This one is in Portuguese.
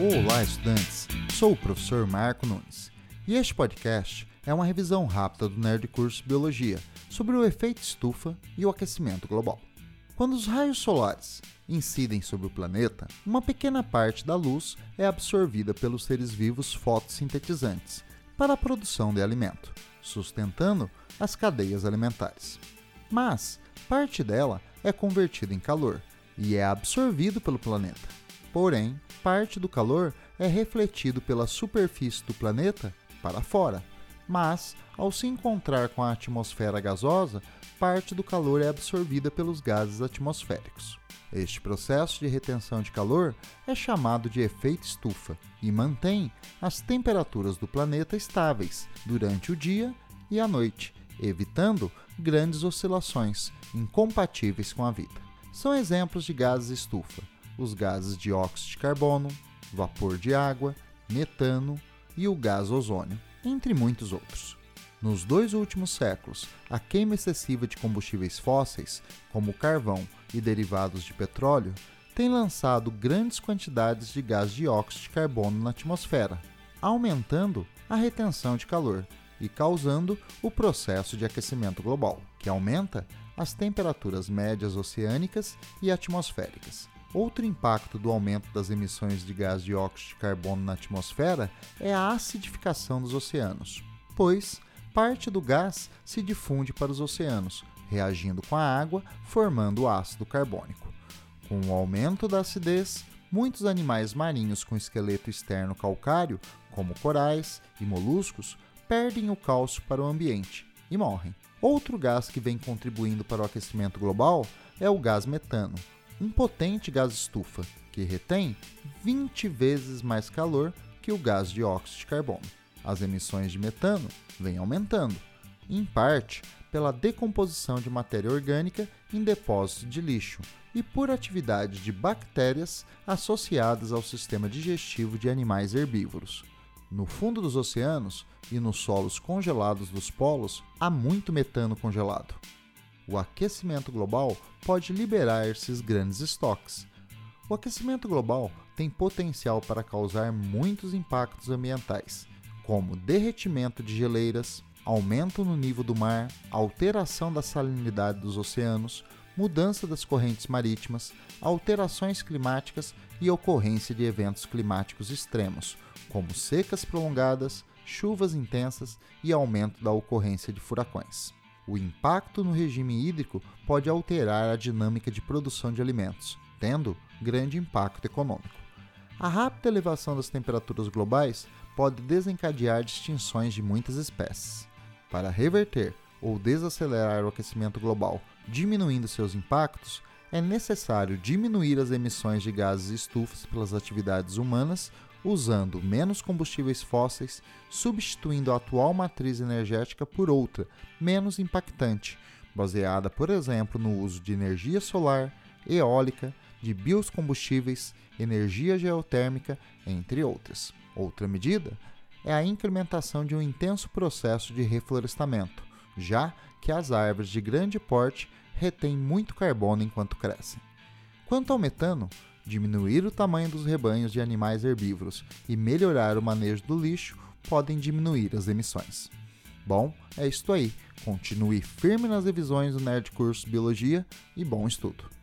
Olá, estudantes! Sou o professor Marco Nunes e este podcast é uma revisão rápida do Nerd Curso Biologia sobre o efeito estufa e o aquecimento global. Quando os raios solares incidem sobre o planeta, uma pequena parte da luz é absorvida pelos seres vivos fotossintetizantes para a produção de alimento, sustentando as cadeias alimentares. Mas parte dela é convertida em calor e é absorvido pelo planeta. Porém, parte do calor é refletido pela superfície do planeta para fora, mas, ao se encontrar com a atmosfera gasosa, parte do calor é absorvida pelos gases atmosféricos. Este processo de retenção de calor é chamado de efeito estufa e mantém as temperaturas do planeta estáveis durante o dia e a noite, evitando grandes oscilações incompatíveis com a vida. São exemplos de gases estufa os gases dióxido de carbono, vapor de água, metano e o gás ozônio, entre muitos outros. Nos dois últimos séculos, a queima excessiva de combustíveis fósseis, como carvão e derivados de petróleo, tem lançado grandes quantidades de gás dióxido de carbono na atmosfera, aumentando a retenção de calor e causando o processo de aquecimento global, que aumenta as temperaturas médias oceânicas e atmosféricas. Outro impacto do aumento das emissões de gás dióxido de carbono na atmosfera é a acidificação dos oceanos, pois parte do gás se difunde para os oceanos, reagindo com a água, formando ácido carbônico. Com o aumento da acidez, muitos animais marinhos com esqueleto externo calcário, como corais e moluscos, perdem o cálcio para o ambiente e morrem. Outro gás que vem contribuindo para o aquecimento global é o gás metano, um potente gás estufa que retém 20 vezes mais calor que o gás dióxido de carbono. As emissões de metano vêm aumentando, em parte pela decomposição de matéria orgânica em depósitos de lixo e por atividade de bactérias associadas ao sistema digestivo de animais herbívoros. No fundo dos oceanos e nos solos congelados dos polos há muito metano congelado o aquecimento global pode liberar esses grandes estoques. O aquecimento global tem potencial para causar muitos impactos ambientais, como derretimento de geleiras, aumento no nível do mar, alteração da salinidade dos oceanos, mudança das correntes marítimas, alterações climáticas e ocorrência de eventos climáticos extremos, como secas prolongadas, chuvas intensas e aumento da ocorrência de furacões. O impacto no regime hídrico pode alterar a dinâmica de produção de alimentos, tendo grande impacto econômico. A rápida elevação das temperaturas globais pode desencadear extinções de muitas espécies. Para reverter ou desacelerar o aquecimento global, diminuindo seus impactos, é necessário diminuir as emissões de gases estufas pelas atividades humanas usando menos combustíveis fósseis, substituindo a atual matriz energética por outra, menos impactante, baseada, por exemplo, no uso de energia solar, eólica, de biocombustíveis, energia geotérmica, entre outras. Outra medida é a incrementação de um intenso processo de reflorestamento, já que as árvores de grande porte retêm muito carbono enquanto crescem. Quanto ao metano, diminuir o tamanho dos rebanhos de animais herbívoros e melhorar o manejo do lixo podem diminuir as emissões. Bom, é isto aí. Continue firme nas revisões do Nerd Curso Biologia e bom estudo!